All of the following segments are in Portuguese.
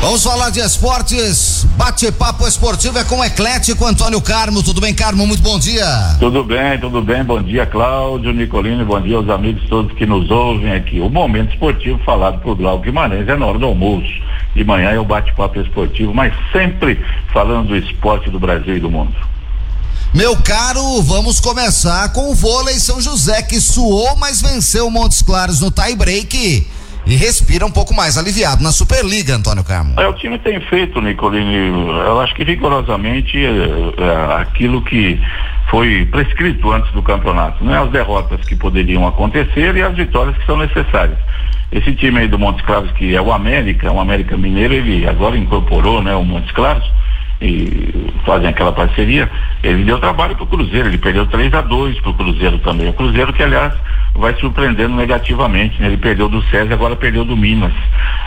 Vamos falar de esportes. Bate-papo esportivo é com o eclético Antônio Carmo. Tudo bem, Carmo? Muito bom dia. Tudo bem, tudo bem. Bom dia, Cláudio, Nicolino. Bom dia aos amigos todos que nos ouvem aqui. O momento esportivo falado por Glauco Guimarães é na hora do almoço. De manhã é o bate-papo esportivo, mas sempre falando do esporte do Brasil e do mundo. Meu caro, vamos começar com o vôlei São José, que suou, mas venceu Montes Claros no tie-break e respira um pouco mais aliviado na Superliga, Antônio Carmo. É, o time tem feito, Nicolini, eu acho que rigorosamente é, é, aquilo que foi prescrito antes do campeonato, né? As derrotas que poderiam acontecer e as vitórias que são necessárias. Esse time aí do Montes Claros, que é o América, o América Mineiro, ele agora incorporou, né, o Montes Claros e fazem aquela parceria, ele deu trabalho para o Cruzeiro, ele perdeu 3 a 2 para o Cruzeiro também. O Cruzeiro que, aliás, vai surpreendendo negativamente, né? Ele perdeu do César, agora perdeu do Minas.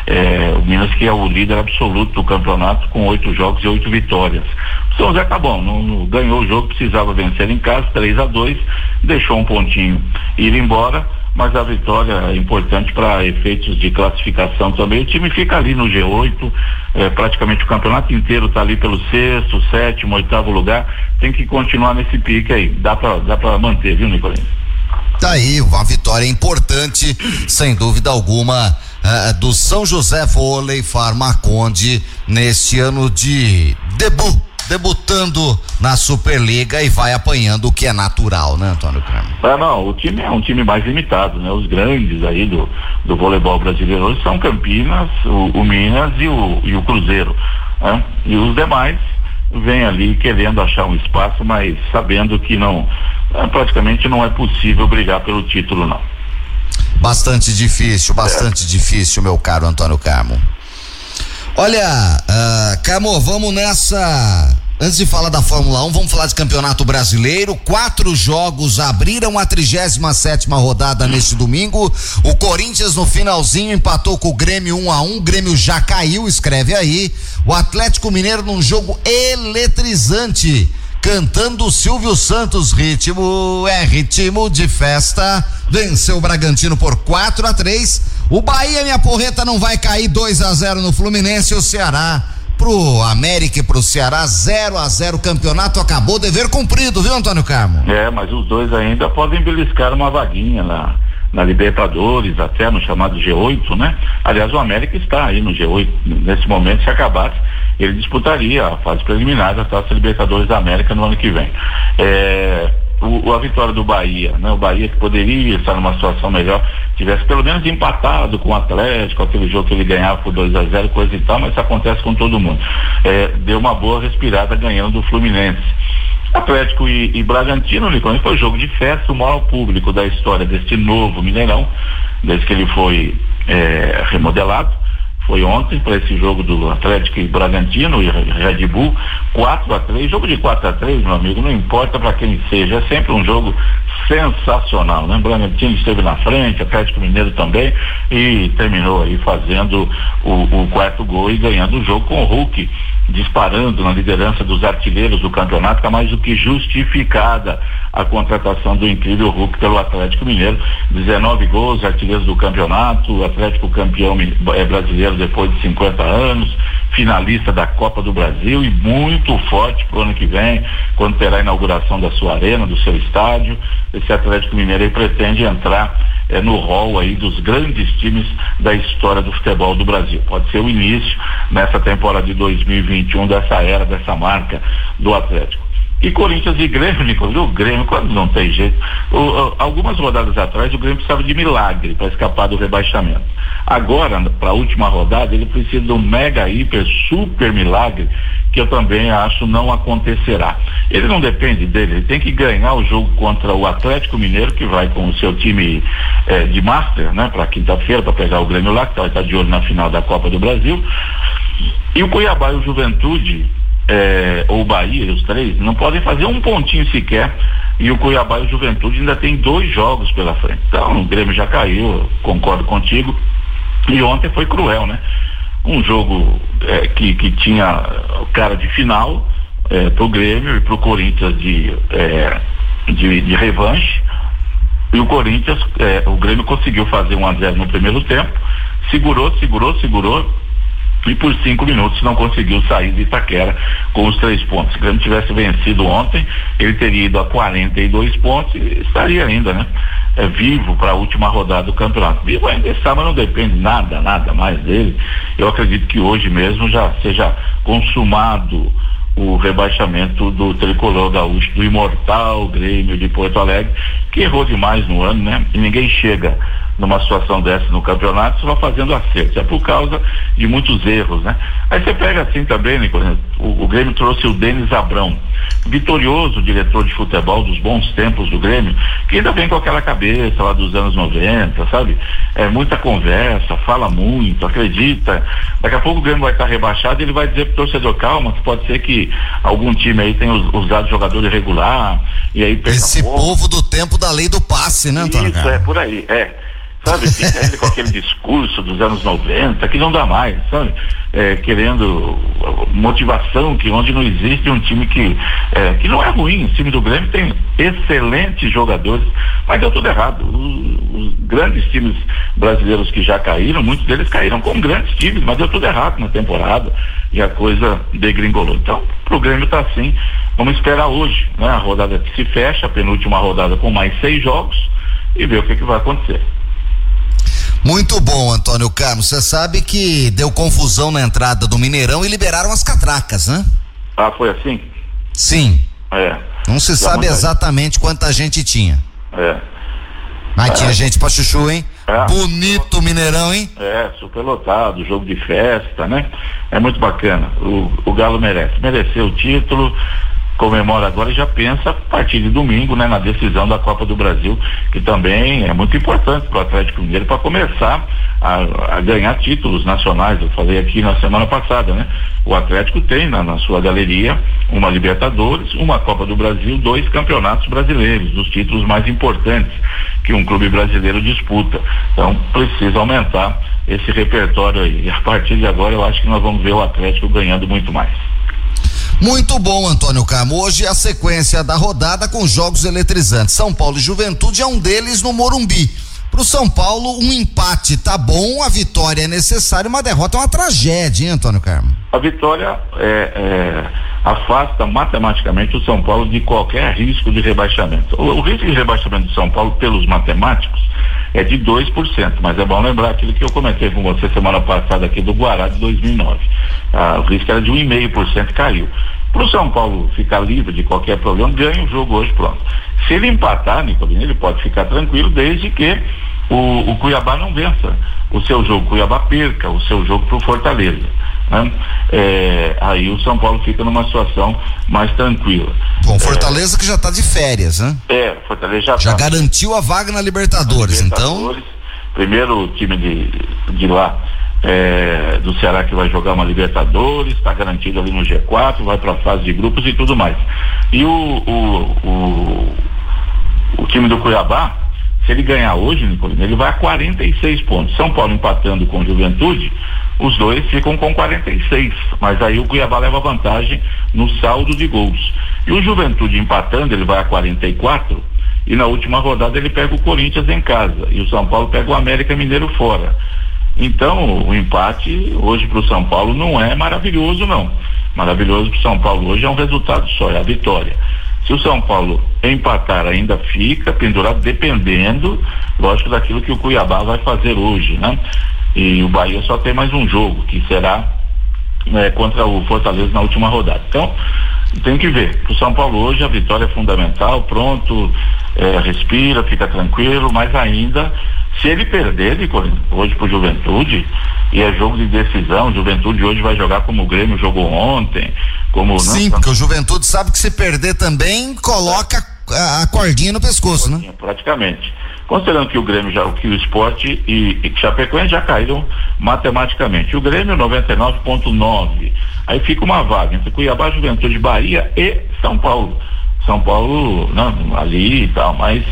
É, o Minas que é o líder absoluto do campeonato com oito jogos e oito vitórias. O São José tá bom, não, não, ganhou o jogo, precisava vencer em casa, 3 a 2 deixou um pontinho ir embora mas a vitória é importante para efeitos de classificação também. O time fica ali no G8, é, praticamente o campeonato inteiro está ali pelo sexto, sétimo, oitavo lugar. Tem que continuar nesse pique aí. Dá para dá manter, viu, Nicolino? Tá aí, uma vitória importante, sem dúvida alguma, uh, do São José Vôlei Farmaconde neste ano de debut debutando na Superliga e vai apanhando o que é natural, né, Antônio Carmo? É, não, o time é um time mais limitado, né? Os grandes aí do, do voleibol brasileiro hoje são Campinas, o, o Minas e o, e o Cruzeiro, né? E os demais vêm ali querendo achar um espaço, mas sabendo que não, é, praticamente não é possível brigar pelo título, não. Bastante difícil, bastante é. difícil, meu caro Antônio Carmo. Olha, uh, Camo, vamos nessa. Antes de falar da Fórmula 1, vamos falar de Campeonato Brasileiro. Quatro jogos abriram a 37 rodada neste domingo. O Corinthians no finalzinho empatou com o Grêmio 1 a 1 O Grêmio já caiu, escreve aí. O Atlético Mineiro num jogo eletrizante cantando Silvio Santos, ritmo é ritmo de festa. Venceu o Bragantino por 4 a 3. O Bahia, minha porreta, não vai cair 2 a 0 no Fluminense. O Ceará pro América e pro Ceará 0 a 0 campeonato acabou dever cumprido, viu, Antônio Carmo? É, mas os dois ainda podem beliscar uma vaguinha lá na Libertadores, até no chamado G8, né? Aliás, o América está aí no G8 nesse momento, se acabasse, ele disputaria a fase preliminar da Taça Libertadores da América no ano que vem. É, o, a vitória do Bahia, né? O Bahia que poderia estar numa situação melhor, tivesse pelo menos empatado com o Atlético, aquele jogo que ele ganhava por 2 a 0 coisa e tal, mas isso acontece com todo mundo. É, deu uma boa respirada ganhando do Fluminense. Atlético e, e Bragantino, Nicole, foi jogo de festa, o maior público da história deste novo Mineirão, desde que ele foi é, remodelado. Foi ontem para esse jogo do Atlético e Bragantino e Red Bull, 4 a 3 jogo de 4 a 3 meu amigo, não importa para quem seja, é sempre um jogo sensacional, né? Bragantino esteve na frente, Atlético Mineiro também, e terminou aí fazendo o, o quarto gol e ganhando o jogo com o Hulk disparando na liderança dos artilheiros do campeonato, está mais do que justificada a contratação do incrível Hulk pelo Atlético Mineiro. 19 gols, artilheiros do campeonato, Atlético campeão é, brasileiro depois de 50 anos, finalista da Copa do Brasil e muito forte para o ano que vem, quando terá a inauguração da sua arena, do seu estádio. Esse Atlético Mineiro aí pretende entrar é, no rol aí dos grandes times da história do futebol do Brasil. Pode ser o início nessa temporada de 2021 dessa era, dessa marca do Atlético. E Corinthians e Grêmio, Nicolas, o Grêmio, quando não tem jeito. O, algumas rodadas atrás, o Grêmio precisava de milagre para escapar do rebaixamento. Agora, para a última rodada, ele precisa de um mega, hiper, super milagre, que eu também acho não acontecerá. Ele não depende dele, ele tem que ganhar o jogo contra o Atlético Mineiro, que vai com o seu time eh, de Master, né, para quinta-feira, para pegar o Grêmio lá, que vai estar de olho na final da Copa do Brasil. E o Cuiabá e o Juventude é, ou Bahia, os três, não podem fazer um pontinho sequer. E o Cuiabá e o Juventude ainda tem dois jogos pela frente. Então o Grêmio já caiu, concordo contigo. E ontem foi cruel, né? Um jogo é, que, que tinha cara de final é, para o Grêmio e para o Corinthians de, é, de, de, revanche. E o Corinthians, é, o Grêmio conseguiu fazer um a 0 no primeiro tempo, segurou, segurou, segurou, e por cinco minutos não conseguiu sair de Itaquera com os três pontos. Se o Grêmio tivesse vencido ontem, ele teria ido a 42 pontos e estaria ainda, né? É, vivo para a última rodada do campeonato. Vivo ainda está, mas não depende nada, nada mais dele. Eu acredito que hoje mesmo já seja consumado o rebaixamento do tricolor gaúcho, do imortal Grêmio de Porto Alegre, que errou demais no ano, né? E ninguém chega numa situação dessa no campeonato, só fazendo acertos. É por causa de muitos erros, né? Aí você pega assim também, Nicolas, o, o Grêmio trouxe o Denis Abrão, vitorioso diretor de futebol dos bons tempos do Grêmio, que ainda vem com aquela cabeça lá dos anos 90, sabe? É muita conversa, fala muito, acredita. Daqui a pouco o Grêmio vai estar rebaixado e ele vai dizer pro torcedor, calma, que pode ser que algum time aí tenha usado jogador irregular e aí Esse povo do tempo da lei do passe, né, Antônio? Isso, é, por aí, é sabe? Fica com aquele discurso dos anos 90 que não dá mais, sabe? É, querendo motivação que onde não existe um time que é, que não é ruim, o time do Grêmio tem excelentes jogadores, mas deu tudo errado. Os, os grandes times brasileiros que já caíram, muitos deles caíram com grandes times, mas deu tudo errado na temporada e a coisa degringolou. Então, pro Grêmio tá assim. Vamos esperar hoje, né? A rodada que se fecha, a penúltima rodada com mais seis jogos e ver o que, que vai acontecer. Muito bom, Antônio Carlos. Você sabe que deu confusão na entrada do Mineirão e liberaram as catracas, né? Ah, foi assim? Sim. É. Não se sabe exatamente quanta gente tinha. É. Mas é. tinha gente pra chuchu, hein? É. Bonito Mineirão, hein? É, super lotado, jogo de festa, né? É muito bacana. O, o Galo merece. Mereceu o título, comemora agora e já pensa a partir de domingo, né, na decisão da Copa do Brasil, que também é muito importante para o Atlético Mineiro para começar a, a, ganhar títulos nacionais. Eu falei aqui na semana passada, né? O Atlético tem na, na sua galeria uma Libertadores, uma Copa do Brasil, dois campeonatos brasileiros, dos títulos mais importantes que um clube brasileiro disputa. Então precisa aumentar esse repertório aí. E a partir de agora eu acho que nós vamos ver o Atlético ganhando muito mais. Muito bom, Antônio Carmo. Hoje a sequência da rodada com jogos eletrizantes. São Paulo e Juventude é um deles no Morumbi. Para o São Paulo, um empate tá bom, a vitória é necessária, uma derrota é uma tragédia, hein, Antônio Carmo? A vitória é, é, afasta matematicamente o São Paulo de qualquer risco de rebaixamento. O, o risco de rebaixamento do São Paulo, pelos matemáticos, é de 2%, mas é bom lembrar aquilo que eu comentei com você semana passada aqui do Guará de 2009. Ah, o risco era de 1,5% caiu. Para o São Paulo ficar livre de qualquer problema, ganha o jogo hoje, pronto. Se ele empatar, Nicolino, ele pode ficar tranquilo desde que o, o Cuiabá não vença o seu jogo, Cuiabá perca o seu jogo para o Fortaleza. Né? É, aí o São Paulo fica numa situação mais tranquila. Bom, Fortaleza é, que já está de férias, né? É, Fortaleza já Já tá. garantiu a vaga na Libertadores, na Libertadores então. Primeiro time de, de lá é, do Ceará que vai jogar uma Libertadores, está garantido ali no G4, vai para a fase de grupos e tudo mais. E o, o, o, o time do Cuiabá, se ele ganhar hoje, Nicolino, ele vai a 46 pontos. São Paulo empatando com Juventude, os dois ficam com 46. Mas aí o Cuiabá leva vantagem no saldo de gols. E o Juventude empatando, ele vai a 44. E na última rodada ele pega o Corinthians em casa. E o São Paulo pega o América Mineiro fora. Então, o empate hoje para o São Paulo não é maravilhoso, não. Maravilhoso para o São Paulo hoje é um resultado só, é a vitória. Se o São Paulo empatar, ainda fica pendurado, dependendo, lógico, daquilo que o Cuiabá vai fazer hoje, né? E o Bahia só tem mais um jogo, que será né, contra o Fortaleza na última rodada. Então, tem que ver. O São Paulo hoje a vitória é fundamental, pronto, é, respira, fica tranquilo, mas ainda, se ele perder de, hoje pro Juventude, e é jogo de decisão, Juventude hoje vai jogar como o Grêmio jogou ontem, como. Sim, né, porque o Juventude sabe que se perder também, coloca a, a cordinha no pescoço, né? cordinha, né? Praticamente. Considerando que o Grêmio já, que o esporte e, e Chapecoense já caíram matematicamente. O Grêmio 99.9. Aí fica uma vaga entre Cuiabá, Juventude, Bahia e São Paulo. São Paulo não, ali e tal, mas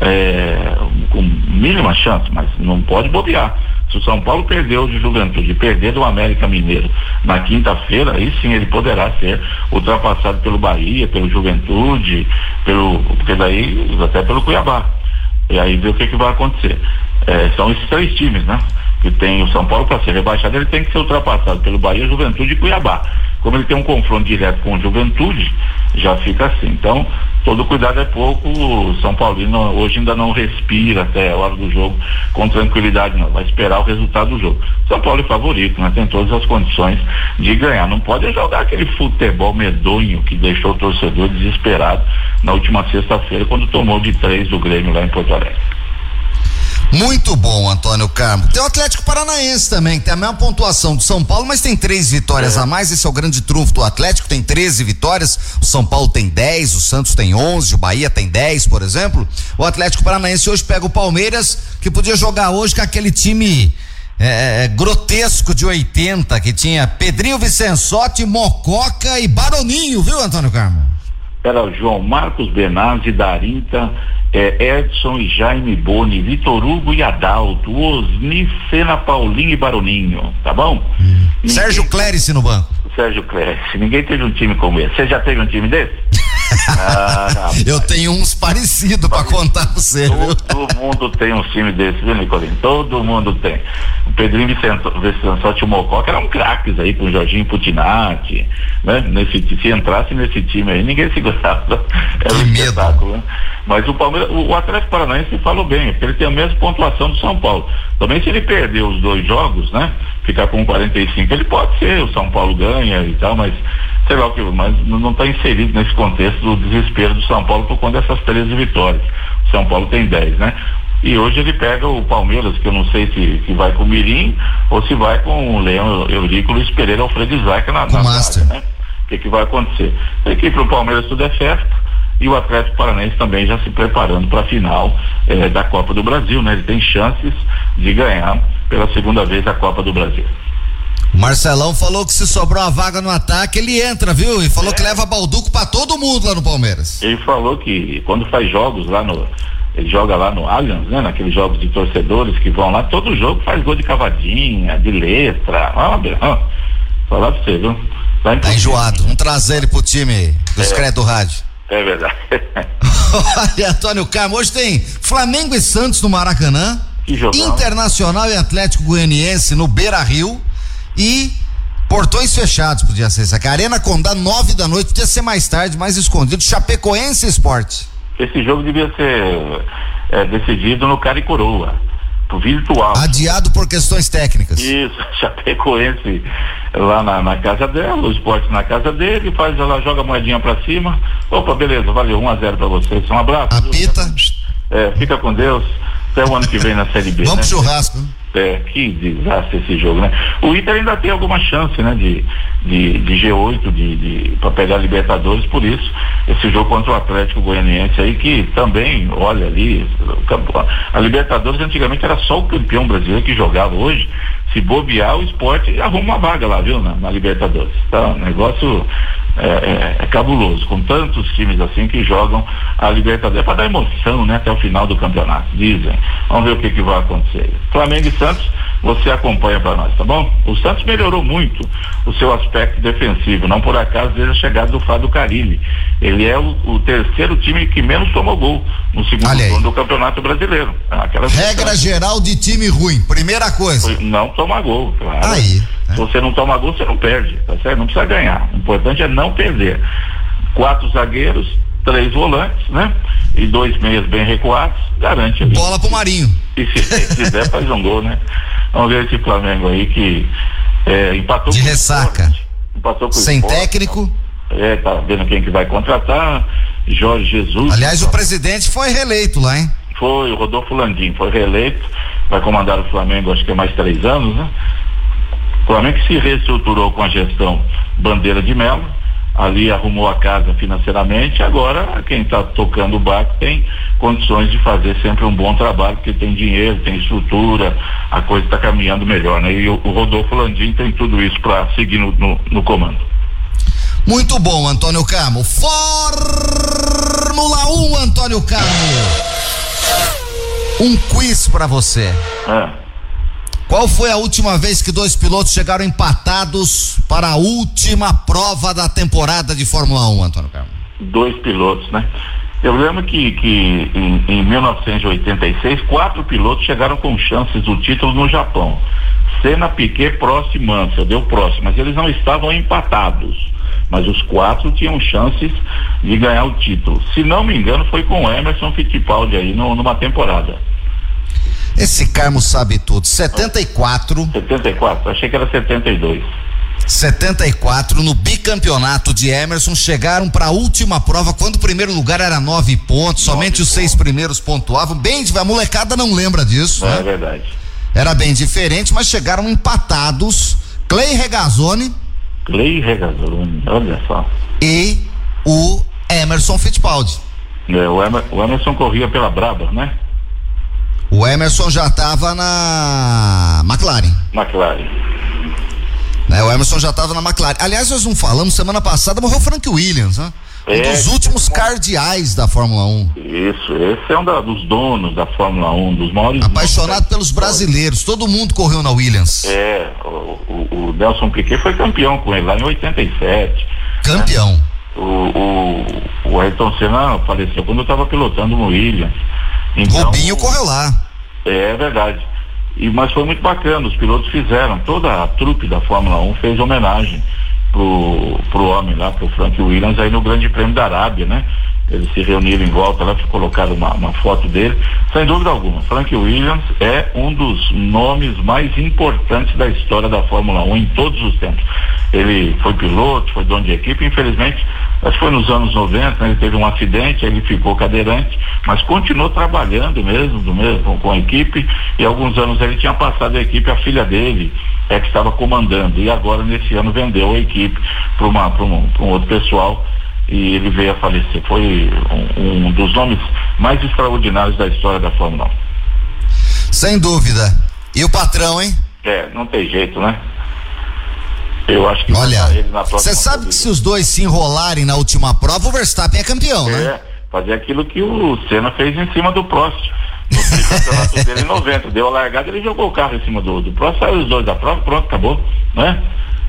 é, com mínima chance, mas não pode bobear. Se o São Paulo perdeu de Juventude, perder do América Mineiro na quinta-feira, aí sim ele poderá ser ultrapassado pelo Bahia, pelo Juventude, pelo, porque daí até pelo Cuiabá. E aí ver o que, que vai acontecer. É, são esses três times, né? Que tem o São Paulo para ser rebaixado, ele tem que ser ultrapassado pelo Bahia, Juventude e Cuiabá. Como ele tem um confronto direto com o Juventude, já fica assim. Então, todo cuidado é pouco. O São Paulino hoje ainda não respira até a hora do jogo com tranquilidade, não. Vai esperar o resultado do jogo. São Paulo é favorito, né? Tem todas as condições de ganhar. Não pode jogar aquele futebol medonho que deixou o torcedor desesperado na última sexta-feira, quando tomou de três do Grêmio lá em Porto Alegre. Muito bom, Antônio Carmo. Tem o Atlético Paranaense também, que tem a mesma pontuação do São Paulo, mas tem três vitórias é. a mais. Esse é o grande trunfo do Atlético, tem 13 vitórias. O São Paulo tem 10, o Santos tem 11, o Bahia tem 10, por exemplo. O Atlético Paranaense hoje pega o Palmeiras, que podia jogar hoje com aquele time é, é grotesco de 80, que tinha Pedrinho Vicençotti, Mococa e Baroninho, viu, Antônio Carmo? Era o João Marcos Benazzi, Darinta é, Edson e Jaime Boni, Vitor Hugo e Adalto, Osni, Sena, Paulinho e Baroninho, tá bom? Hum. Ninguém... Sérgio Clérice no banco. Sérgio Clérice, ninguém teve um time como esse. Você já teve um time desse? ah, eu tenho uns parecidos para contar pra você. Todo, mundo tem um time desse, viu, Nicolino? Todo mundo tem. O Pedrinho Vicençotti Mococa eram craques aí com o Jorginho Putinati, né? Nesse, se entrasse nesse time aí, ninguém segurava. Era um espetáculo, né? Mas o Palmeiras, o Atlético Paranaense falou bem, porque ele tem a mesma pontuação do São Paulo. Também se ele perder os dois jogos, né? Ficar com 45, ele pode ser, o São Paulo ganha e tal, mas sei lá o que, mas não está inserido nesse contexto do desespero do São Paulo por conta dessas 13 vitórias. O São Paulo tem 10, né? E hoje ele pega o Palmeiras, que eu não sei se, se vai com o Mirim ou se vai com o Leão Eurico Luiz Pereira Alfredo Isaac na, na Master. né? O que, que vai acontecer? Tem que para o Palmeiras tudo é festa e o Atlético Paranaense também já se preparando para a final eh, da Copa do Brasil, né? Ele tem chances de ganhar pela segunda vez a Copa do Brasil. Marcelão falou que se sobrou uma vaga no ataque, ele entra, viu? E falou é. que leva Balduco para todo mundo lá no Palmeiras. Ele falou que quando faz jogos lá no. Ele joga lá no Allianz, né? Naqueles jogos de torcedores que vão lá, todo jogo faz gol de cavadinha, de letra. Ah, falar pra você, viu? Tá, tá enjoado. Vamos trazer ele pro time do é. do rádio. É verdade. Olha, Antônio Carmo, hoje tem Flamengo e Santos no Maracanã. Internacional e Atlético Goianiense no Beira Rio. E portões fechados podia ser isso aqui. Arena Condá, nove da noite, podia ser mais tarde, mais escondido. Chapecoense Esporte. Esse jogo devia ser é, decidido no cara e coroa virtual. Adiado por questões técnicas. Isso, Chapecoense lá na, na casa dela, o esporte na casa dele, faz ela joga a moedinha pra cima. Opa, beleza, valeu, 1 a 0 pra vocês. Um abraço. Apita. É, fica com Deus. Até o ano que vem na Série B. Vamos né? pro churrasco. É, que desastre esse jogo, né? O Inter ainda tem alguma chance, né? De, de, de G8, de, de para pegar Libertadores, por isso, esse jogo contra o Atlético Goianiense aí, que também, olha ali, a Libertadores antigamente era só o campeão brasileiro que jogava hoje, se bobear o esporte arruma uma vaga lá, viu, na, na Libertadores. Tá, um negócio é, é, é, cabuloso, com tantos times assim que jogam a Libertadores. É para dar emoção, né, até o final do campeonato, dizem. Vamos ver o que, que vai acontecer. Flamengo e Santos você acompanha para nós, tá bom? O Santos melhorou muito o seu aspecto defensivo, não por acaso desde a chegada do Fábio Carilli. Ele é o, o terceiro time que menos tomou gol no segundo turno do Campeonato Brasileiro. Aquelas Regra geral de time ruim, primeira coisa. Não tomar gol, claro. Aí. Né? Se você não toma gol, você não perde, tá certo? Não precisa ganhar. O importante é não perder. Quatro zagueiros, três volantes, né? E dois meias bem recuados, garante ali. Bola pro Marinho. E se, se quiser, faz um gol, né? Vamos ver esse Flamengo aí que é, empatou De ressaca. Esporte, empatou com Sem esporte, técnico. É, tá vendo quem que vai contratar. Jorge Jesus. Aliás, o presidente foi reeleito lá, hein? Foi, o Rodolfo Landim foi reeleito, vai comandar o Flamengo acho que é mais três anos, né? O Flamengo se reestruturou com a gestão Bandeira de Melo, ali arrumou a casa financeiramente, agora quem está tocando o barco tem condições de fazer sempre um bom trabalho, porque tem dinheiro, tem estrutura, a coisa está caminhando melhor, né? E o, o, Rodolfo Landim tem tudo isso para seguir no, no, no, comando. Muito bom, Antônio Carmo. Fórmula 1, Antônio Carmo. Um quiz para você. É. Qual foi a última vez que dois pilotos chegaram empatados para a última prova da temporada de Fórmula 1, Antônio Carlos? Dois pilotos, né? Eu lembro que, que em, em 1986, quatro pilotos chegaram com chances do título no Japão. Senna, Piquet, Prost e Mansell, deu próximo, mas eles não estavam empatados. Mas os quatro tinham chances de ganhar o título. Se não me engano, foi com Emerson Fittipaldi aí no, numa temporada. Esse Carmo sabe tudo. 74. 74, achei que era 72. 74 no bicampeonato de Emerson chegaram para a última prova quando o primeiro lugar era nove pontos, nove somente pontos. os seis primeiros pontuavam. Bem, a molecada não lembra disso. É né? verdade. Era bem diferente, mas chegaram empatados. Clay Regazzoni. Clay Regazzoni, olha só. E o Emerson Fittipaldi. É, o Emerson corria pela Braba, né? O Emerson já estava na McLaren. McLaren. Né, o Emerson já estava na McLaren. Aliás, nós não falamos, semana passada morreu o Frank Williams, né? Um é, dos últimos é, cardeais da Fórmula 1. Isso, esse é um da, dos donos da Fórmula 1, dos maiores. Apaixonado pelos brasileiros, todo mundo correu na Williams. É, o, o, o Nelson Piquet foi campeão com ele lá em 87. Campeão. Né? O, o, o Ayrton Senna faleceu quando eu estava pilotando no Williams. Então, Rubinho correu lá. É verdade. E, mas foi muito bacana, os pilotos fizeram, toda a trupe da Fórmula 1 fez homenagem pro, pro homem lá, pro Frank Williams aí no Grande Prêmio da Arábia, né? Eles se reuniram em volta lá, colocaram uma, uma foto dele. Sem dúvida alguma, Frank Williams é um dos nomes mais importantes da história da Fórmula 1 em todos os tempos. Ele foi piloto, foi dono de equipe, infelizmente, acho que foi nos anos 90, né, ele teve um acidente, ele ficou cadeirante, mas continuou trabalhando mesmo, do mesmo com, com a equipe, e alguns anos ele tinha passado a equipe, a filha dele é que estava comandando, e agora nesse ano vendeu a equipe para um, um outro pessoal e ele veio a falecer. Foi um, um, dos nomes mais extraordinários da história da Fórmula 1. Sem dúvida. E o patrão, hein? É, não tem jeito, né? Eu acho que Olha, você sabe que se os dois se enrolarem na última prova, o Verstappen é campeão, é, né? É, fazer aquilo que o Senna fez em cima do Prost. No campeonato dele em 90. Deu a largada, ele jogou o carro em cima do, do Prost, saiu os dois da prova, pronto, acabou, né?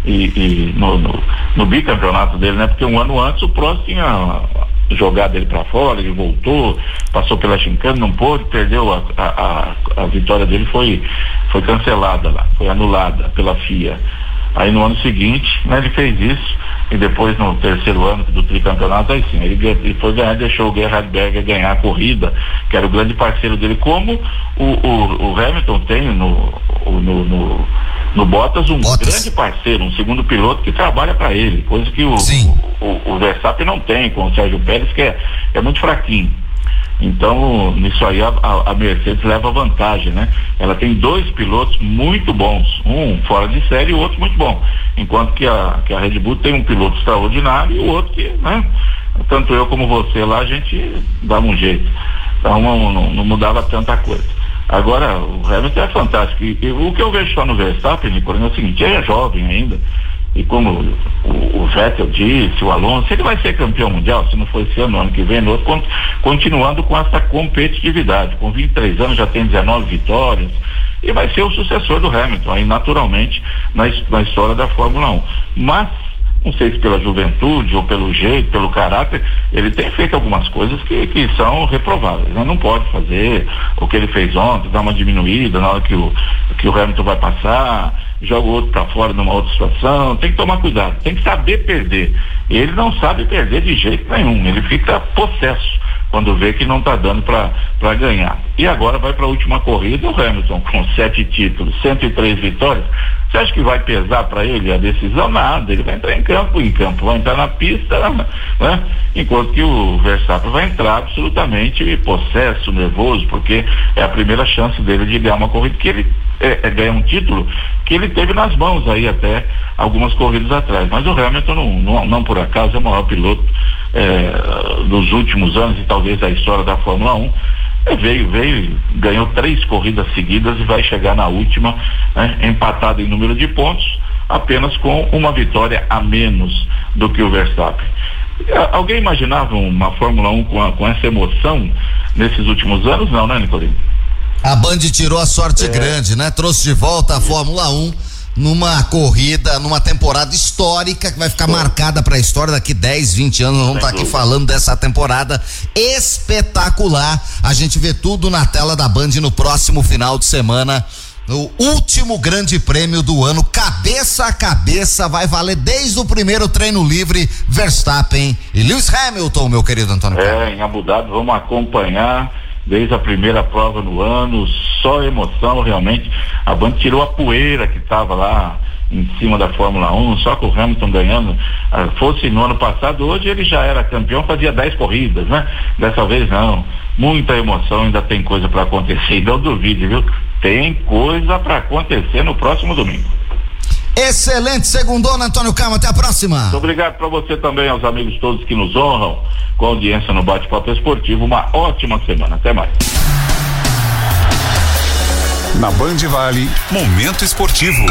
E, e no, no, no, bicampeonato dele, né? Porque um ano antes o Prost tinha jogado ele para fora, ele voltou, passou pela chincana, não pôde, perdeu a, a, a, vitória dele foi, foi cancelada lá, foi anulada pela FIA. Aí no ano seguinte, né, ele fez isso, e depois no terceiro ano do tricampeonato, aí sim, ele, ele foi ganhar, deixou o Gerhard Berger ganhar a corrida, que era o grande parceiro dele, como o, o, o Hamilton tem no, no, no no Bottas um Bottas. grande parceiro, um segundo piloto que trabalha para ele, coisa que o, o, o, Verstappen não tem com o Sérgio Pérez, que é, é muito fraquinho. Então, nisso aí a, a, Mercedes leva vantagem, né? Ela tem dois pilotos muito bons, um fora de série e o outro muito bom. Enquanto que a, que a Red Bull tem um piloto extraordinário e o outro que, né? Tanto eu como você lá, a gente dava um jeito. Então não, não, não mudava tanta coisa. Agora, o Hamilton é fantástico. E, e, o que eu vejo só no Verstappen, Nicolino, é o seguinte, ele é jovem ainda, e como o, o Vettel disse, o Alonso, ele vai ser campeão mundial, se não for esse ano, ano que vem, no continuando com essa competitividade. Com 23 anos já tem 19 vitórias e vai ser o sucessor do Hamilton, aí naturalmente, na, na história da Fórmula 1. Mas não sei se pela juventude ou pelo jeito, pelo caráter, ele tem feito algumas coisas que, que são reprováveis. Né? Não pode fazer o que ele fez ontem, dar uma diminuída na hora que o, que o Hamilton vai passar, joga o outro para fora numa outra situação. Tem que tomar cuidado, tem que saber perder. Ele não sabe perder de jeito nenhum, ele fica possesso quando vê que não está dando para ganhar. E agora vai para a última corrida o Hamilton com sete títulos, 103 vitórias. Você acha que vai pesar para ele a decisão? Nada, ele vai entrar em campo, em campo, vai entrar na pista, né? Enquanto que o Verstappen vai entrar absolutamente possesso, nervoso, porque é a primeira chance dele de ganhar uma corrida que ele é, é ganhar um título que ele teve nas mãos aí até algumas corridas atrás. Mas o Hamilton não, não, não por acaso é o maior piloto é, dos últimos anos e talvez da história da Fórmula 1 é, veio, veio, ganhou três corridas seguidas e vai chegar na última, né, empatado em número de pontos, apenas com uma vitória a menos do que o Verstappen. Alguém imaginava uma Fórmula 1 com, a, com essa emoção nesses últimos anos? Não, né, Nicolino? A Band tirou a sorte é. grande, né? Trouxe de volta a Fórmula 1 numa corrida, numa temporada histórica que vai ficar marcada para a história daqui 10, 20 anos. Nós vamos estar tá aqui falando dessa temporada espetacular. A gente vê tudo na tela da Band no próximo final de semana. O último grande prêmio do ano, cabeça a cabeça, vai valer desde o primeiro treino livre, Verstappen e Lewis Hamilton, meu querido Antônio. É, em Abu Dhabi, vamos acompanhar desde a primeira prova no ano, só emoção realmente. A Band tirou a poeira que estava lá em cima da Fórmula 1, só com o Hamilton ganhando. Ah, fosse no ano passado, hoje ele já era campeão, fazia 10 corridas, né? Dessa vez não. Muita emoção, ainda tem coisa para acontecer. E não duvide, viu? Tem coisa para acontecer no próximo domingo. Excelente segundona, Antônio Calma. Até a próxima. Muito obrigado para você também, aos amigos todos que nos honram com a audiência no Bate-Papo Esportivo. Uma ótima semana. Até mais. Na Band Vale, Momento Esportivo.